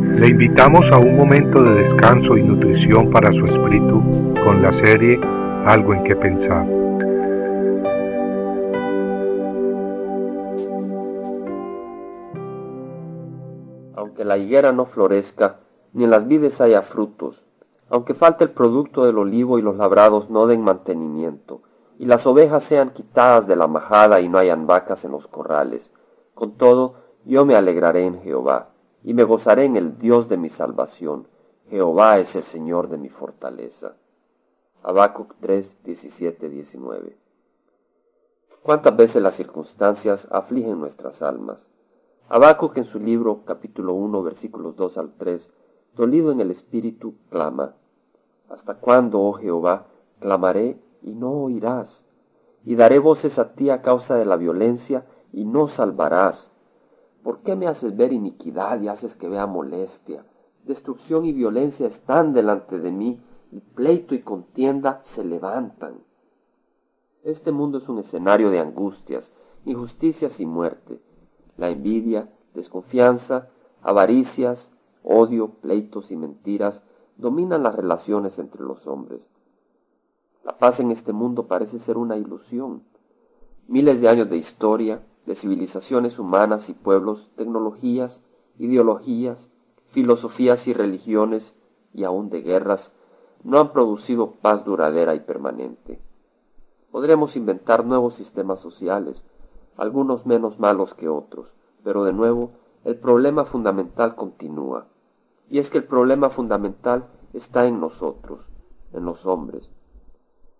Le invitamos a un momento de descanso y nutrición para su espíritu con la serie Algo en que pensar. Aunque la higuera no florezca, ni en las vides haya frutos, aunque falte el producto del olivo y los labrados no den mantenimiento, y las ovejas sean quitadas de la majada y no hayan vacas en los corrales, con todo yo me alegraré en Jehová y me gozaré en el Dios de mi salvación. Jehová es el Señor de mi fortaleza. Habacuc 3, 17, 19. ¿Cuántas veces las circunstancias afligen nuestras almas? Habacuc en su libro capítulo 1 versículos 2 al 3, dolido en el espíritu, clama. ¿Hasta cuándo, oh Jehová, clamaré y no oirás? Y daré voces a ti a causa de la violencia y no salvarás. ¿Por qué me haces ver iniquidad y haces que vea molestia? Destrucción y violencia están delante de mí, y pleito y contienda se levantan. Este mundo es un escenario de angustias, injusticias y muerte. La envidia, desconfianza, avaricias, odio, pleitos y mentiras dominan las relaciones entre los hombres. La paz en este mundo parece ser una ilusión. Miles de años de historia, de civilizaciones humanas y pueblos, tecnologías, ideologías, filosofías y religiones, y aun de guerras, no han producido paz duradera y permanente. Podremos inventar nuevos sistemas sociales, algunos menos malos que otros, pero de nuevo el problema fundamental continúa. Y es que el problema fundamental está en nosotros, en los hombres.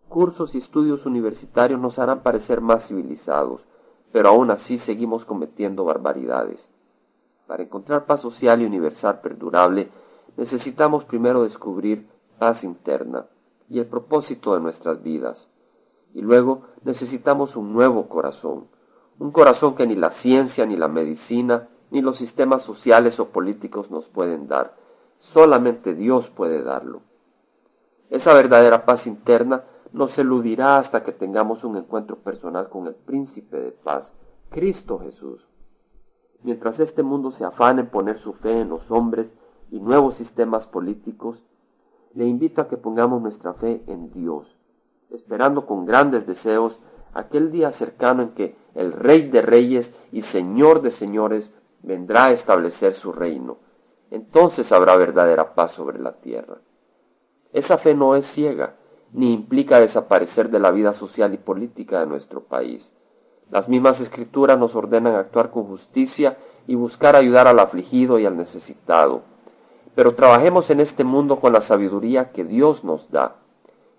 Cursos y estudios universitarios nos harán parecer más civilizados, pero aún así seguimos cometiendo barbaridades. Para encontrar paz social y universal perdurable, necesitamos primero descubrir paz interna y el propósito de nuestras vidas. Y luego necesitamos un nuevo corazón, un corazón que ni la ciencia, ni la medicina, ni los sistemas sociales o políticos nos pueden dar. Solamente Dios puede darlo. Esa verdadera paz interna nos eludirá hasta que tengamos un encuentro personal con el príncipe de paz, Cristo Jesús. Mientras este mundo se afana en poner su fe en los hombres y nuevos sistemas políticos, le invito a que pongamos nuestra fe en Dios, esperando con grandes deseos aquel día cercano en que el Rey de Reyes y Señor de Señores vendrá a establecer su reino. Entonces habrá verdadera paz sobre la tierra. Esa fe no es ciega, ni implica desaparecer de la vida social y política de nuestro país. Las mismas escrituras nos ordenan actuar con justicia y buscar ayudar al afligido y al necesitado. Pero trabajemos en este mundo con la sabiduría que Dios nos da,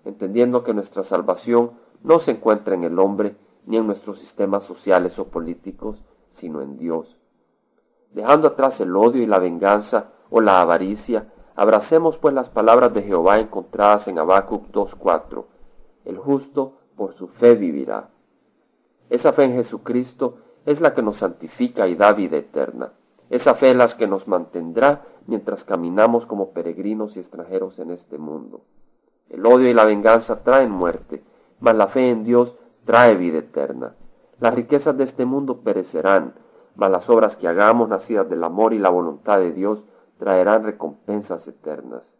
entendiendo que nuestra salvación no se encuentra en el hombre ni en nuestros sistemas sociales o políticos, sino en Dios. Dejando atrás el odio y la venganza o la avaricia, Abracemos pues las palabras de Jehová encontradas en Habacuc 2.4. El justo por su fe vivirá. Esa fe en Jesucristo es la que nos santifica y da vida eterna. Esa fe es la que nos mantendrá mientras caminamos como peregrinos y extranjeros en este mundo. El odio y la venganza traen muerte, mas la fe en Dios trae vida eterna. Las riquezas de este mundo perecerán, mas las obras que hagamos nacidas del amor y la voluntad de Dios traerán recompensas eternas.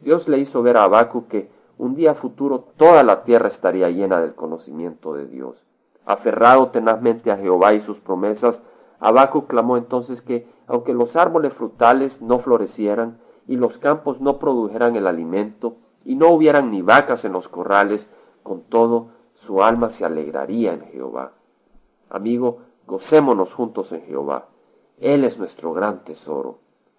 Dios le hizo ver a Abacu que un día futuro toda la tierra estaría llena del conocimiento de Dios. Aferrado tenazmente a Jehová y sus promesas, Abacu clamó entonces que, aunque los árboles frutales no florecieran y los campos no produjeran el alimento y no hubieran ni vacas en los corrales, con todo su alma se alegraría en Jehová. Amigo, gocémonos juntos en Jehová. Él es nuestro gran tesoro.